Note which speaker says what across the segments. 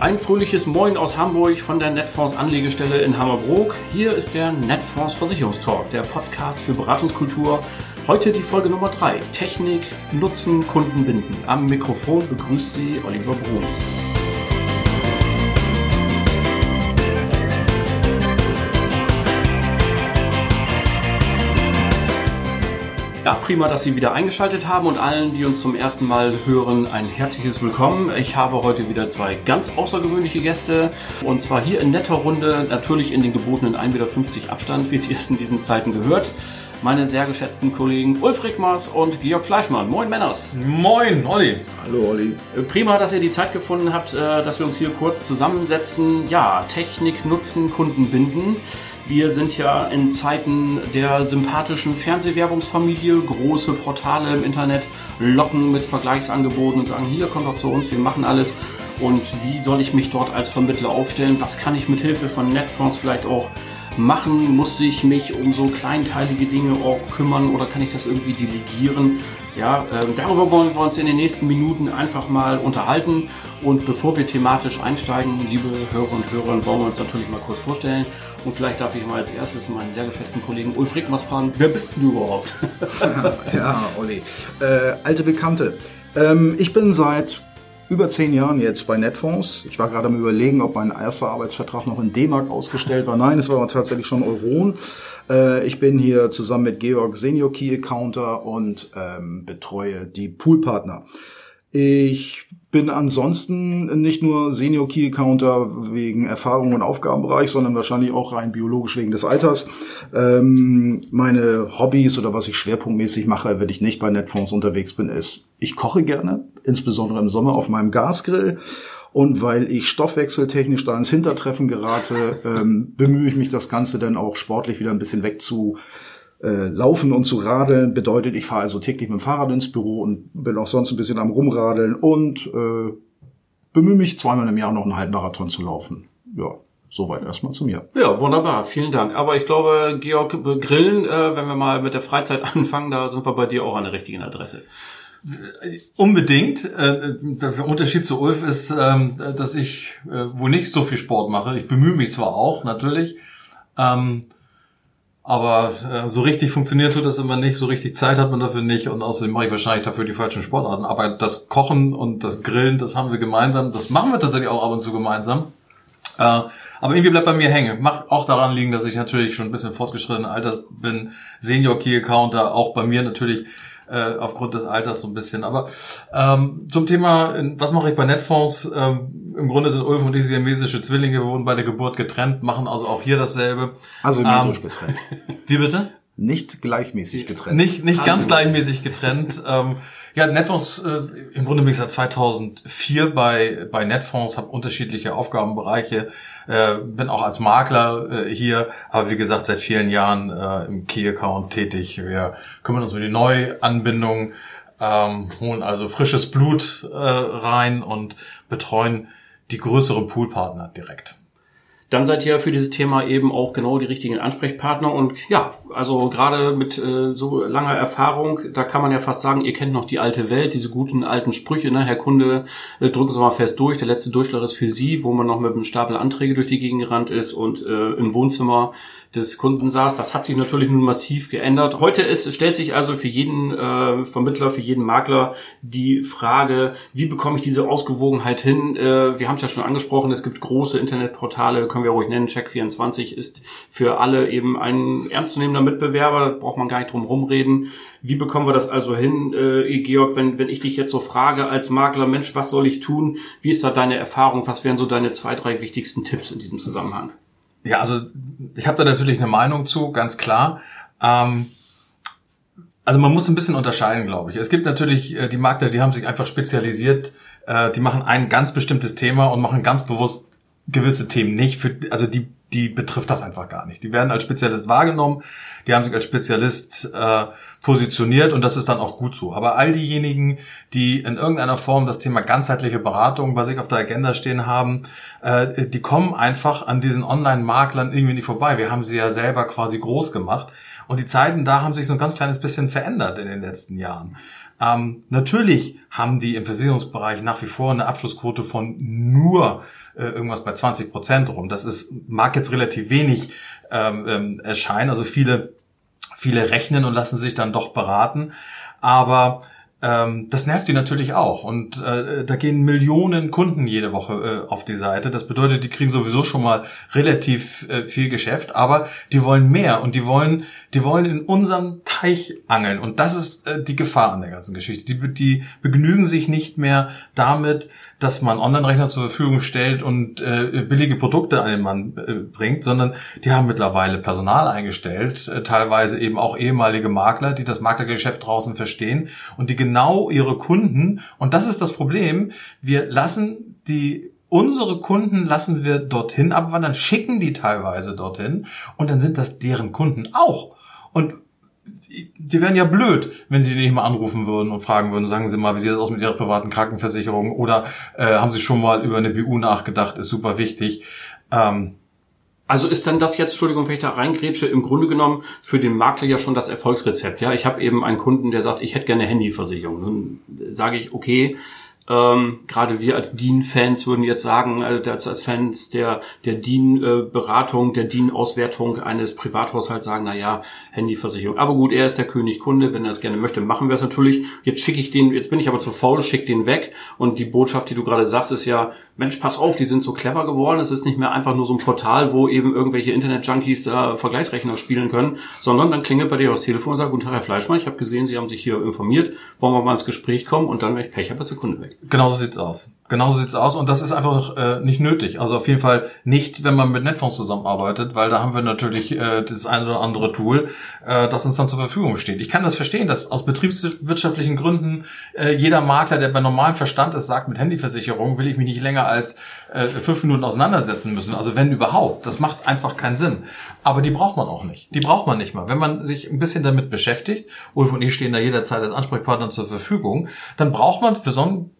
Speaker 1: Ein fröhliches Moin aus Hamburg von der Netfonds Anlegestelle in Hammerbrook. Hier ist der Netfonds Versicherungstalk, der Podcast für Beratungskultur. Heute die Folge Nummer 3. Technik, Nutzen, Kunden binden. Am Mikrofon begrüßt Sie Oliver Bruns. Ja, prima, dass Sie wieder eingeschaltet haben und allen, die uns zum ersten Mal hören, ein herzliches Willkommen. Ich habe heute wieder zwei ganz außergewöhnliche Gäste und zwar hier in netter Runde, natürlich in den gebotenen 1,50 Meter Abstand, wie es jetzt in diesen Zeiten gehört. Meine sehr geschätzten Kollegen Ulf Rickmers und Georg Fleischmann. Moin Männers.
Speaker 2: Moin, Olli.
Speaker 3: Hallo, Olli.
Speaker 1: Prima, dass ihr die Zeit gefunden habt, äh, dass wir uns hier kurz zusammensetzen. Ja, Technik nutzen, Kunden binden. Wir sind ja in Zeiten der sympathischen Fernsehwerbungsfamilie, große Portale im Internet locken mit Vergleichsangeboten und sagen, hier kommt doch zu uns, wir machen alles. Und wie soll ich mich dort als Vermittler aufstellen? Was kann ich mit Hilfe von Netfonds vielleicht auch machen? Muss ich mich um so kleinteilige Dinge auch kümmern oder kann ich das irgendwie delegieren? Ja, äh, darüber wollen wir uns in den nächsten Minuten einfach mal unterhalten. Und bevor wir thematisch einsteigen, liebe Hörer und Hörer, wollen wir uns natürlich mal kurz vorstellen. Und vielleicht darf ich mal als erstes meinen sehr geschätzten Kollegen Ulf Rickmers fragen, wer bist du überhaupt?
Speaker 3: ja, Olli. Äh, alte Bekannte. Ähm, ich bin seit über zehn Jahren jetzt bei Netfonds. Ich war gerade am überlegen, ob mein erster Arbeitsvertrag noch in D-Mark ausgestellt war. Nein, es war aber tatsächlich schon Euron. Äh, ich bin hier zusammen mit Georg Senior Key Accounter und ähm, betreue die Poolpartner. Ich bin ansonsten nicht nur Senior Key Accounter wegen Erfahrung und Aufgabenbereich, sondern wahrscheinlich auch rein biologisch wegen des Alters. Ähm, meine Hobbys oder was ich schwerpunktmäßig mache, wenn ich nicht bei Netfonds unterwegs bin, ist, ich koche gerne, insbesondere im Sommer auf meinem Gasgrill. Und weil ich stoffwechseltechnisch da ins Hintertreffen gerate, ähm, bemühe ich mich das Ganze dann auch sportlich wieder ein bisschen weg zu äh, laufen und zu radeln bedeutet, ich fahre also täglich mit dem Fahrrad ins Büro und bin auch sonst ein bisschen am Rumradeln und äh, bemühe mich zweimal im Jahr noch einen Halbmarathon zu laufen. Ja, soweit erstmal zu mir.
Speaker 1: Ja, wunderbar, vielen Dank. Aber ich glaube, Georg, Grillen, äh, wenn wir mal mit der Freizeit anfangen, da sind wir bei dir auch an der richtigen Adresse.
Speaker 2: Unbedingt. Äh, der Unterschied zu Ulf ist, ähm, dass ich äh, wohl nicht so viel Sport mache. Ich bemühe mich zwar auch, natürlich. Ähm, aber äh, so richtig funktioniert tut das immer nicht, so richtig Zeit hat man dafür nicht und außerdem mache ich wahrscheinlich dafür die falschen Sportarten. Aber das Kochen und das Grillen, das haben wir gemeinsam, das machen wir tatsächlich auch ab und zu gemeinsam. Äh, aber irgendwie bleibt bei mir hängen. Macht auch daran liegen, dass ich natürlich schon ein bisschen fortgeschrittenen Alters bin. Senior Key Accounter, auch bei mir natürlich äh, aufgrund des Alters so ein bisschen. Aber ähm, zum Thema, was mache ich bei Netfonds? Ähm, Im Grunde sind Ulf und ich siamesische Zwillinge, wir wurden bei der Geburt getrennt, machen also auch hier dasselbe.
Speaker 3: Also ähm, getrennt.
Speaker 2: Wie bitte?
Speaker 3: Nicht gleichmäßig getrennt.
Speaker 2: Nicht, nicht also. ganz gleichmäßig getrennt. ähm, ja, Netfonds, äh, im Grunde bin ich seit 2004 bei, bei Netfonds, habe unterschiedliche Aufgabenbereiche, äh, bin auch als Makler äh, hier, aber wie gesagt, seit vielen Jahren äh, im Key-Account tätig. Wir kümmern uns um die Neuanbindung, ähm, holen also frisches Blut äh, rein und betreuen die größeren Poolpartner direkt
Speaker 1: dann seid ihr für dieses Thema eben auch genau die richtigen Ansprechpartner. Und ja, also gerade mit äh, so langer Erfahrung, da kann man ja fast sagen, ihr kennt noch die alte Welt, diese guten alten Sprüche, ne? Herr Kunde, äh, drücken Sie mal fest durch, der letzte Durchschlag ist für Sie, wo man noch mit einem Stapel Anträge durch die Gegend gerannt ist und äh, im Wohnzimmer des Kunden saß. Das hat sich natürlich nun massiv geändert. Heute ist, stellt sich also für jeden äh, Vermittler, für jeden Makler die Frage, wie bekomme ich diese Ausgewogenheit hin? Äh, wir haben es ja schon angesprochen, es gibt große Internetportale, können wir ruhig nennen. Check24 ist für alle eben ein ernstzunehmender Mitbewerber, da braucht man gar nicht drum rumreden. Wie bekommen wir das also hin, äh, Georg, wenn, wenn ich dich jetzt so frage als Makler, Mensch, was soll ich tun? Wie ist da deine Erfahrung? Was wären so deine zwei, drei wichtigsten Tipps in diesem Zusammenhang?
Speaker 2: Ja, also ich habe da natürlich eine Meinung zu, ganz klar. Ähm, also man muss ein bisschen unterscheiden, glaube ich. Es gibt natürlich äh, die Makler, die haben sich einfach spezialisiert, äh, die machen ein ganz bestimmtes Thema und machen ganz bewusst gewisse Themen nicht. Für, also die die betrifft das einfach gar nicht. Die werden als Spezialist wahrgenommen, die haben sich als Spezialist äh, positioniert und das ist dann auch gut so. Aber all diejenigen, die in irgendeiner Form das Thema ganzheitliche Beratung bei sich auf der Agenda stehen haben, äh, die kommen einfach an diesen Online-Maklern irgendwie nicht vorbei. Wir haben sie ja selber quasi groß gemacht und die Zeiten da haben sich so ein ganz kleines bisschen verändert in den letzten Jahren. Ähm, natürlich haben die im Versicherungsbereich nach wie vor eine Abschlussquote von nur äh, irgendwas bei 20 Prozent rum. Das ist, mag jetzt relativ wenig ähm, ähm, erscheinen. Also viele, viele rechnen und lassen sich dann doch beraten. Aber ähm, das nervt die natürlich auch. Und äh, da gehen Millionen Kunden jede Woche äh, auf die Seite. Das bedeutet, die kriegen sowieso schon mal relativ äh, viel Geschäft, aber die wollen mehr und die wollen, die wollen in unserem Teich angeln. Und das ist äh, die Gefahr an der ganzen Geschichte. Die, die begnügen sich nicht mehr damit, dass man Online-Rechner zur Verfügung stellt und äh, billige Produkte an den Mann äh, bringt, sondern die haben mittlerweile Personal eingestellt, äh, teilweise eben auch ehemalige Makler, die das Maklergeschäft draußen verstehen und die genau ihre Kunden, und das ist das Problem, wir lassen die unsere Kunden lassen wir dorthin abwandern, schicken die teilweise dorthin. Und dann sind das deren Kunden auch. Und die wären ja blöd, wenn sie nicht mal anrufen würden und fragen würden, sagen Sie mal, wie sieht das aus mit Ihrer privaten Krankenversicherung? Oder äh, haben Sie schon mal über eine BU nachgedacht, ist super wichtig. Ähm,
Speaker 1: also ist dann das jetzt, Entschuldigung, wenn ich da reingrätsche, im Grunde genommen für den Makler ja schon das Erfolgsrezept. Ja, ich habe eben einen Kunden, der sagt, ich hätte gerne Handyversicherung. Nun sage ich, okay, ähm, Gerade wir als DIN-Fans würden jetzt sagen, äh, als, als Fans der, der DIN-Beratung, der DIN-Auswertung eines Privathaushalts sagen, na ja, Handyversicherung. Aber gut, er ist der König Kunde, wenn er es gerne möchte, machen wir es natürlich. Jetzt schicke ich den, jetzt bin ich aber zu faul, schick den weg. Und die Botschaft, die du gerade sagst, ist ja, Mensch, pass auf, die sind so clever geworden. Es ist nicht mehr einfach nur so ein Portal, wo eben irgendwelche Internet-Junkies da Vergleichsrechner spielen können, sondern dann klingelt bei dir das Telefon und sagt, guten Tag, Herr Fleischmann, ich habe gesehen, Sie haben sich hier informiert, wollen wir mal ins Gespräch kommen und dann, wenn ich Pech habe, ist der Kunde weg.
Speaker 2: Genau so sieht's aus. Genau so sieht's aus und das ist einfach äh, nicht nötig. Also auf jeden Fall nicht, wenn man mit Netfonds zusammenarbeitet, weil da haben wir natürlich äh, das eine oder andere Tool, äh, das uns dann zur Verfügung steht. Ich kann das verstehen, dass aus betriebswirtschaftlichen Gründen äh, jeder Makler, der bei normalem Verstand ist, sagt, mit Handyversicherung will ich mich nicht länger als äh, fünf Minuten auseinandersetzen müssen. Also wenn überhaupt. Das macht einfach keinen Sinn. Aber die braucht man auch nicht. Die braucht man nicht mal. Wenn man sich ein bisschen damit beschäftigt, Ulf und ich stehen da jederzeit als Ansprechpartner zur Verfügung, dann braucht man für so ein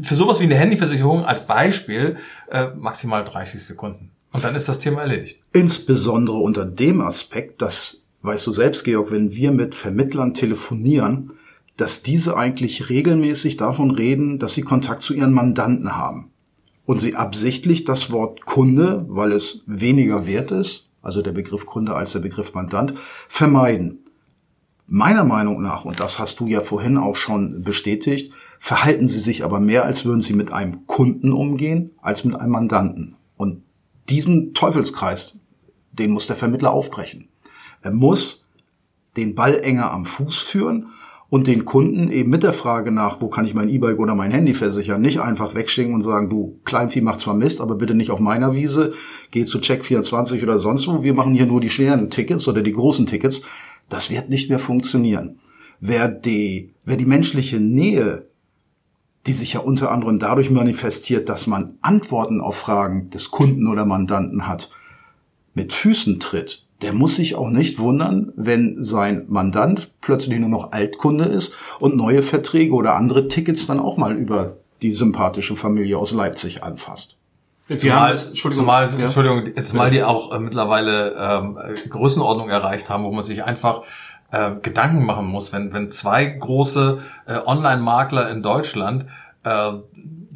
Speaker 2: für sowas wie eine Handyversicherung als Beispiel äh, maximal 30 Sekunden. Und dann ist das Thema erledigt.
Speaker 3: Insbesondere unter dem Aspekt, dass, weißt du selbst, Georg, wenn wir mit Vermittlern telefonieren, dass diese eigentlich regelmäßig davon reden, dass sie Kontakt zu ihren Mandanten haben. Und sie absichtlich das Wort Kunde, weil es weniger wert ist, also der Begriff Kunde als der Begriff Mandant, vermeiden. Meiner Meinung nach, und das hast du ja vorhin auch schon bestätigt, verhalten sie sich aber mehr, als würden sie mit einem Kunden umgehen, als mit einem Mandanten. Und diesen Teufelskreis, den muss der Vermittler aufbrechen. Er muss den Ball enger am Fuß führen und den Kunden eben mit der Frage nach, wo kann ich mein E-Bike oder mein Handy versichern, nicht einfach wegschicken und sagen, du, Kleinvieh macht zwar Mist, aber bitte nicht auf meiner Wiese, geh zu Check24 oder sonst wo, wir machen hier nur die schweren Tickets oder die großen Tickets. Das wird nicht mehr funktionieren. Wer die, wer die menschliche Nähe die sich ja unter anderem dadurch manifestiert, dass man Antworten auf Fragen des Kunden oder Mandanten hat, mit Füßen tritt, der muss sich auch nicht wundern, wenn sein Mandant plötzlich nur noch Altkunde ist und neue Verträge oder andere Tickets dann auch mal über die sympathische Familie aus Leipzig anfasst.
Speaker 2: Zumal, Entschuldigung, zumal, ja. Entschuldigung, zumal die auch äh, mittlerweile ähm, Größenordnung erreicht haben, wo man sich einfach äh, Gedanken machen muss, wenn, wenn zwei große äh, Online-Makler in Deutschland äh,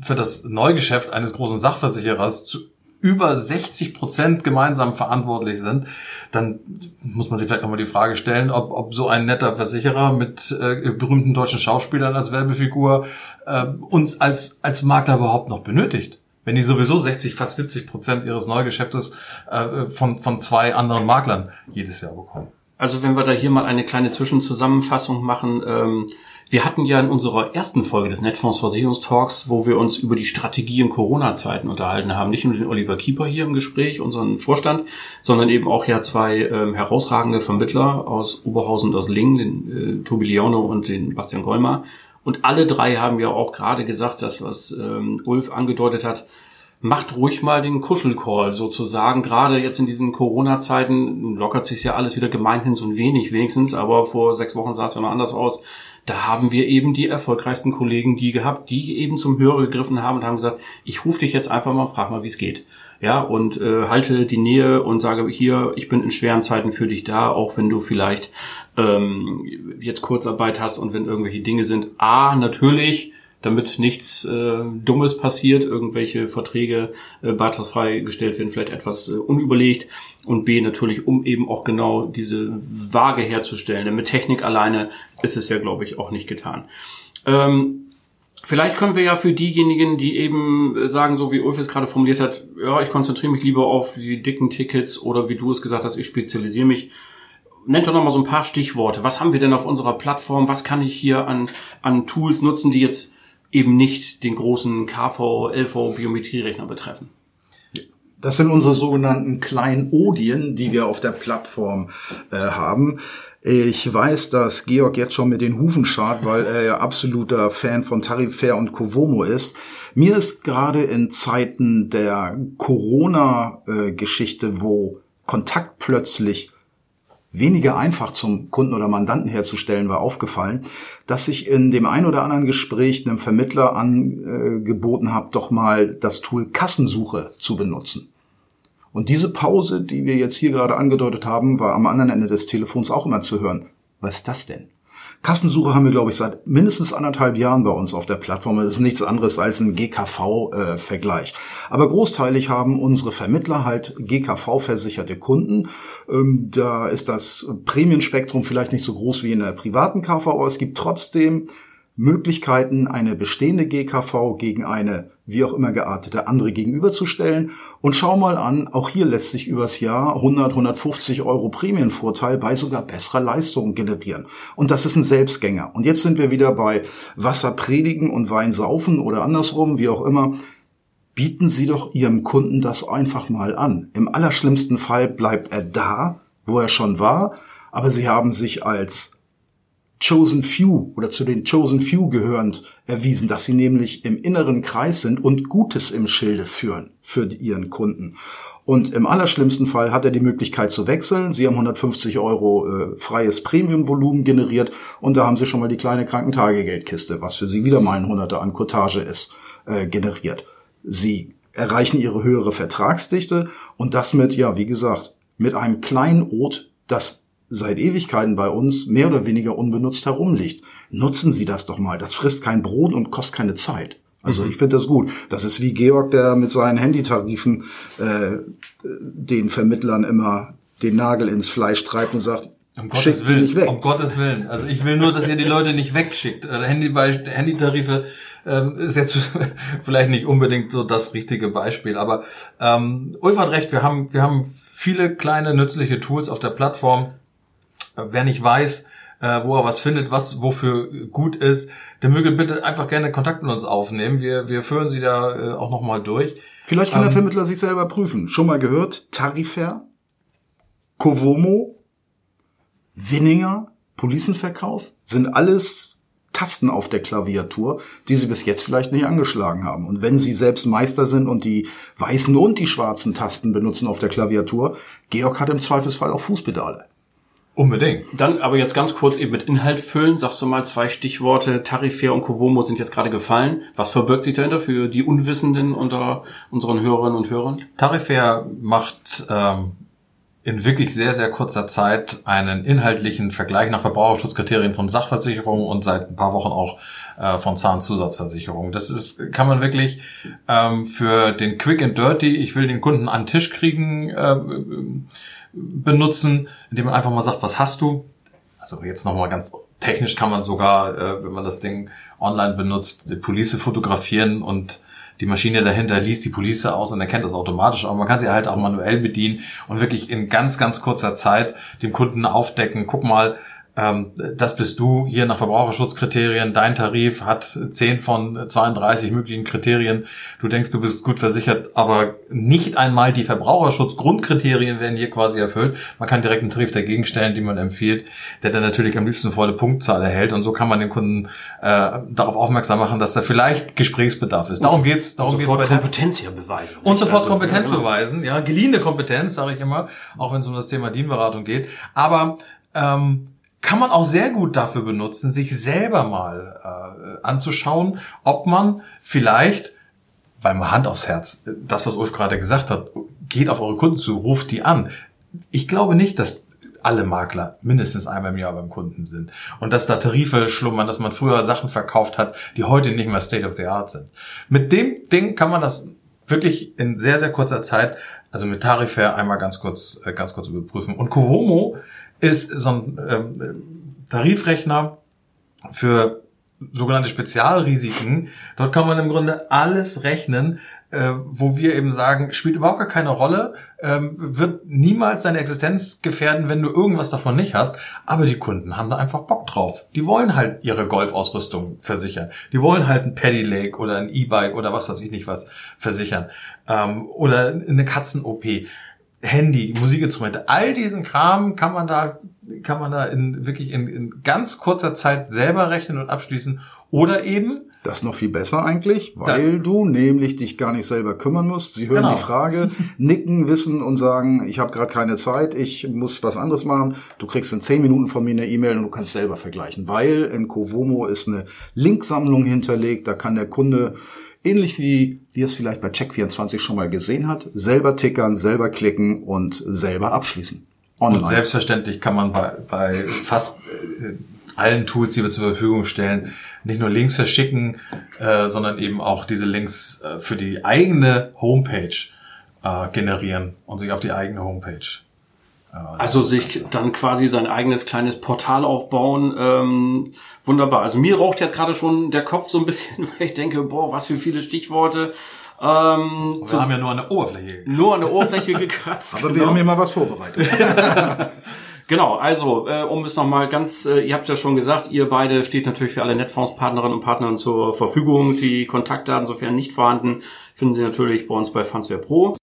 Speaker 2: für das Neugeschäft eines großen Sachversicherers zu über 60 Prozent gemeinsam verantwortlich sind, dann muss man sich vielleicht nochmal die Frage stellen, ob, ob so ein netter Versicherer mit äh, berühmten deutschen Schauspielern als Werbefigur äh, uns als, als Makler überhaupt noch benötigt. Wenn die sowieso 60, fast 70 Prozent ihres Neugeschäftes äh, von, von zwei anderen Maklern jedes Jahr bekommen.
Speaker 1: Also wenn wir da hier mal eine kleine Zwischenzusammenfassung machen, ähm, wir hatten ja in unserer ersten Folge des Netfonds Versicherungstalks, wo wir uns über die Strategie in Corona-Zeiten unterhalten haben, nicht nur den Oliver Kieper hier im Gespräch, unseren Vorstand, sondern eben auch ja zwei ähm, herausragende Vermittler aus Oberhausen und aus Lingen, den äh, Tobi Leone und den Bastian Golmer. Und alle drei haben ja auch gerade gesagt, das, was ähm, Ulf angedeutet hat, macht ruhig mal den Kuschelcall sozusagen. Gerade jetzt in diesen Corona-Zeiten lockert sich ja alles wieder gemeinhin so ein wenig wenigstens, aber vor sechs Wochen sah es ja noch anders aus. Da haben wir eben die erfolgreichsten Kollegen, die gehabt, die eben zum Hörer gegriffen haben und haben gesagt, ich rufe dich jetzt einfach mal, frag mal, wie es geht. Ja, und äh, halte die Nähe und sage hier, ich bin in schweren Zeiten für dich da, auch wenn du vielleicht ähm, jetzt Kurzarbeit hast und wenn irgendwelche Dinge sind. A, natürlich damit nichts äh, Dummes passiert, irgendwelche Verträge äh, beitragsfrei gestellt werden, vielleicht etwas äh, unüberlegt und B natürlich, um eben auch genau diese Waage herzustellen. Denn mit Technik alleine ist es ja, glaube ich, auch nicht getan. Ähm, Vielleicht können wir ja für diejenigen, die eben äh, sagen, so wie Ulf es gerade formuliert hat, ja, ich konzentriere mich lieber auf die dicken Tickets oder wie du es gesagt hast, ich spezialisiere mich. Nennt doch noch mal so ein paar Stichworte. Was haben wir denn auf unserer Plattform? Was kann ich hier an, an Tools nutzen, die jetzt eben nicht den großen KV, LV Biometrierechner betreffen.
Speaker 3: Das sind unsere sogenannten Kleinodien, die wir auf der Plattform äh, haben. Ich weiß, dass Georg jetzt schon mit den Hufen schart, weil er ja absoluter Fan von Tarifair und Covomo ist. Mir ist gerade in Zeiten der Corona-Geschichte, wo Kontakt plötzlich weniger einfach zum Kunden oder Mandanten herzustellen war, aufgefallen, dass ich in dem ein oder anderen Gespräch einem Vermittler angeboten habe, doch mal das Tool Kassensuche zu benutzen. Und diese Pause, die wir jetzt hier gerade angedeutet haben, war am anderen Ende des Telefons auch immer zu hören. Was ist das denn? Kassensuche haben wir, glaube ich, seit mindestens anderthalb Jahren bei uns auf der Plattform. Das ist nichts anderes als ein GKV-Vergleich. Äh, Aber großteilig haben unsere Vermittler halt GKV-versicherte Kunden. Ähm, da ist das Prämienspektrum vielleicht nicht so groß wie in der privaten KV, aber es gibt trotzdem Möglichkeiten, eine bestehende GKV gegen eine wie auch immer geartete andere gegenüberzustellen. Und schau mal an, auch hier lässt sich übers Jahr 100, 150 Euro Prämienvorteil bei sogar besserer Leistung generieren. Und das ist ein Selbstgänger. Und jetzt sind wir wieder bei Wasser predigen und Wein saufen oder andersrum, wie auch immer. Bieten Sie doch Ihrem Kunden das einfach mal an. Im allerschlimmsten Fall bleibt er da, wo er schon war, aber Sie haben sich als Chosen Few oder zu den Chosen Few gehörend erwiesen, dass sie nämlich im inneren Kreis sind und Gutes im Schilde führen für ihren Kunden. Und im allerschlimmsten Fall hat er die Möglichkeit zu wechseln. Sie haben 150 Euro äh, freies Premiumvolumen generiert und da haben Sie schon mal die kleine Krankentagegeldkiste, was für Sie wieder mal ein Hunderter an Cottage ist, äh, generiert. Sie erreichen Ihre höhere Vertragsdichte und das mit, ja, wie gesagt, mit einem kleinen Ot, das seit Ewigkeiten bei uns mehr oder weniger unbenutzt herumliegt. Nutzen Sie das doch mal. Das frisst kein Brot und kostet keine Zeit. Also mhm. ich finde das gut. Das ist wie Georg, der mit seinen Handytarifen äh, den Vermittlern immer den Nagel ins Fleisch treibt und sagt,
Speaker 2: um Gottes Willen, nicht weg. um Gottes Willen. Also ich will nur, dass ihr die Leute nicht wegschickt. Also Handy Handytarife ähm, ist jetzt vielleicht nicht unbedingt so das richtige Beispiel, aber ähm, Ulf hat recht. Wir haben wir haben viele kleine nützliche Tools auf der Plattform, Wer nicht weiß, äh, wo er was findet, was wofür gut ist, der möge bitte einfach gerne Kontakt mit uns aufnehmen. Wir, wir führen sie da äh, auch nochmal durch.
Speaker 3: Vielleicht kann ähm, der Vermittler sich selber prüfen. Schon mal gehört? Tarifair, Covomo, Winninger, Policenverkauf sind alles Tasten auf der Klaviatur, die Sie bis jetzt vielleicht nicht angeschlagen haben. Und wenn Sie selbst Meister sind und die weißen und die schwarzen Tasten benutzen auf der Klaviatur, Georg hat im Zweifelsfall auch Fußpedale.
Speaker 1: Unbedingt. Dann aber jetzt ganz kurz eben mit Inhalt füllen. Sagst du mal zwei Stichworte. Tarifär und Covomo sind jetzt gerade gefallen. Was verbirgt sich dahinter für die Unwissenden unter unseren Hörerinnen und Hörern?
Speaker 2: Tarifär macht ähm, in wirklich sehr, sehr kurzer Zeit einen inhaltlichen Vergleich nach Verbraucherschutzkriterien von Sachversicherungen und seit ein paar Wochen auch äh, von Zahnzusatzversicherungen. Das ist, kann man wirklich ähm, für den Quick and Dirty, ich will den Kunden an den Tisch kriegen, äh, benutzen, indem man einfach mal sagt, was hast du? Also jetzt nochmal ganz technisch kann man sogar, äh, wenn man das Ding online benutzt, die Police fotografieren und die Maschine dahinter liest die Police aus und erkennt das automatisch, aber man kann sie halt auch manuell bedienen und wirklich in ganz, ganz kurzer Zeit dem Kunden aufdecken, guck mal, das bist du hier nach Verbraucherschutzkriterien. Dein Tarif hat 10 von 32 möglichen Kriterien. Du denkst, du bist gut versichert, aber nicht einmal die Verbraucherschutzgrundkriterien werden hier quasi erfüllt. Man kann direkt einen Tarif dagegen stellen, den man empfiehlt, der dann natürlich am liebsten volle Punktzahl erhält. Und so kann man den Kunden äh, darauf aufmerksam machen, dass da vielleicht Gesprächsbedarf ist. Darum geht's. Darum
Speaker 1: und sofort geht's Kompetenz hier beweisen.
Speaker 2: Und sofort also, Kompetenz ja, beweisen. Ja, geliehene Kompetenz, sage ich immer, auch wenn es um das Thema Dienberatung geht. Aber ähm, kann man auch sehr gut dafür benutzen, sich selber mal äh, anzuschauen, ob man vielleicht weil mal Hand aufs Herz, das, was Ulf gerade gesagt hat, geht auf eure Kunden zu, ruft die an. Ich glaube nicht, dass alle Makler mindestens einmal im Jahr beim Kunden sind. Und dass da Tarife schlummern, dass man früher Sachen verkauft hat, die heute nicht mehr State of the Art sind. Mit dem Ding kann man das wirklich in sehr, sehr kurzer Zeit, also mit Tariffair einmal ganz kurz, äh, ganz kurz überprüfen. Und Covomo ist so ein ähm, Tarifrechner für sogenannte Spezialrisiken. Dort kann man im Grunde alles rechnen, äh, wo wir eben sagen, spielt überhaupt gar keine Rolle, ähm, wird niemals deine Existenz gefährden, wenn du irgendwas davon nicht hast. Aber die Kunden haben da einfach Bock drauf. Die wollen halt ihre Golfausrüstung versichern. Die wollen halt ein Paddy Lake oder ein E-Bike oder was weiß ich nicht was versichern. Ähm, oder eine Katzen-OP. Handy, Musikinstrumente, all diesen Kram kann man da, kann man da in wirklich in, in ganz kurzer Zeit selber rechnen und abschließen. Oder eben
Speaker 3: das ist noch viel besser eigentlich, weil da, du nämlich dich gar nicht selber kümmern musst. Sie hören genau. die Frage, nicken, wissen und sagen, ich habe gerade keine Zeit, ich muss was anderes machen. Du kriegst in zehn Minuten von mir eine E-Mail und du kannst selber vergleichen, weil in Covomo ist eine Linksammlung hinterlegt, da kann der Kunde ähnlich wie wie es vielleicht bei Check24 schon mal gesehen hat, selber tickern, selber klicken und selber abschließen.
Speaker 2: Online. Und selbstverständlich kann man bei, bei fast äh, allen Tools, die wir zur Verfügung stellen, nicht nur Links verschicken, äh, sondern eben auch diese Links äh, für die eigene Homepage äh, generieren und sich auf die eigene Homepage.
Speaker 1: Also sich dann quasi sein eigenes kleines Portal aufbauen. Ähm, wunderbar. Also mir raucht jetzt gerade schon der Kopf so ein bisschen, weil ich denke, boah, was für viele Stichworte.
Speaker 2: Ähm, wir haben ja nur an der Oberfläche
Speaker 1: gekratzt. Nur an der Oberfläche gekratzt.
Speaker 3: Aber genau. wir haben ja mal was vorbereitet.
Speaker 1: Genau, also äh, um es nochmal ganz, äh, ihr habt ja schon gesagt, ihr beide steht natürlich für alle Netfonds-Partnerinnen und Partnern zur Verfügung. Die Kontaktdaten, sofern nicht vorhanden, finden Sie natürlich bei uns bei Fansware Pro.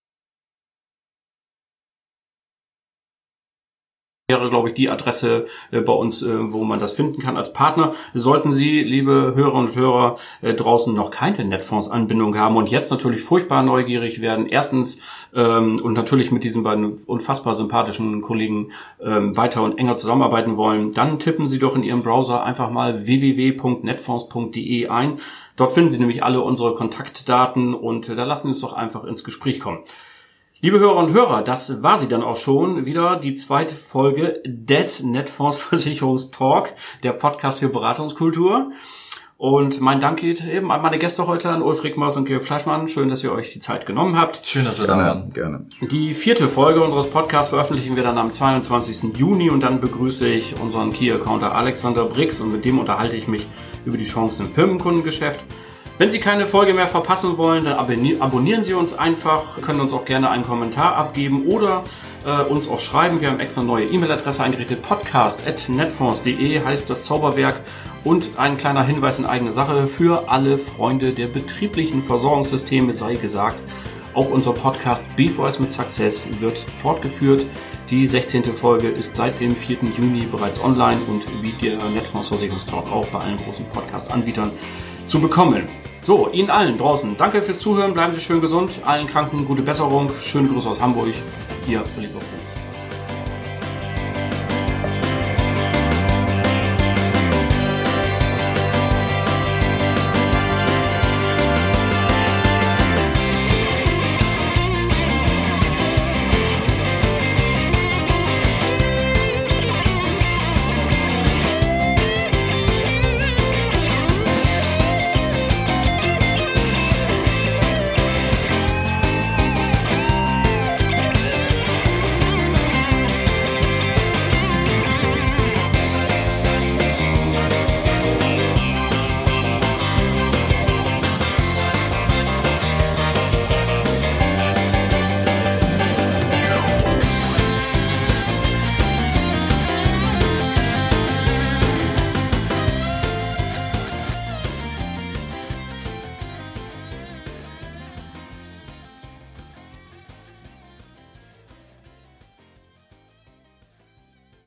Speaker 1: Wäre, glaube ich, die Adresse äh, bei uns, äh, wo man das finden kann als Partner. Sollten Sie, liebe Hörer und Hörer, äh, draußen noch keine Netfonds-Anbindung haben und jetzt natürlich furchtbar neugierig werden, erstens ähm, und natürlich mit diesen beiden unfassbar sympathischen Kollegen ähm, weiter und enger zusammenarbeiten wollen, dann tippen Sie doch in Ihrem Browser einfach mal www.netfonds.de ein. Dort finden Sie nämlich alle unsere Kontaktdaten und da lassen Sie uns doch einfach ins Gespräch kommen. Liebe Hörer und Hörer, das war sie dann auch schon. Wieder die zweite Folge des Netfonds Versicherungstalk, der Podcast für Beratungskultur. Und mein Dank geht eben an meine Gäste heute, an Ulfric Maus und Georg Fleischmann. Schön, dass ihr euch die Zeit genommen habt.
Speaker 2: Schön, dass wir da waren.
Speaker 3: Gerne.
Speaker 1: Die vierte Folge unseres Podcasts veröffentlichen wir dann am 22. Juni und dann begrüße ich unseren Key-Accounter Alexander Brix und mit dem unterhalte ich mich über die Chancen im Firmenkundengeschäft. Wenn Sie keine Folge mehr verpassen wollen, dann abonnieren Sie uns einfach, können uns auch gerne einen Kommentar abgeben oder äh, uns auch schreiben. Wir haben extra neue E-Mail-Adresse eingerichtet. Podcast.netfonds.de heißt das Zauberwerk. Und ein kleiner Hinweis in eigene Sache für alle Freunde der betrieblichen Versorgungssysteme sei gesagt. Auch unser Podcast BVS mit Success wird fortgeführt. Die 16. Folge ist seit dem 4. Juni bereits online und wie der Netfonds Versicherungstalk auch bei allen großen Podcast-Anbietern zu bekommen. So, Ihnen allen draußen, danke fürs Zuhören, bleiben Sie schön gesund, allen Kranken gute Besserung, schöne Grüße aus Hamburg, Ihr Oliver.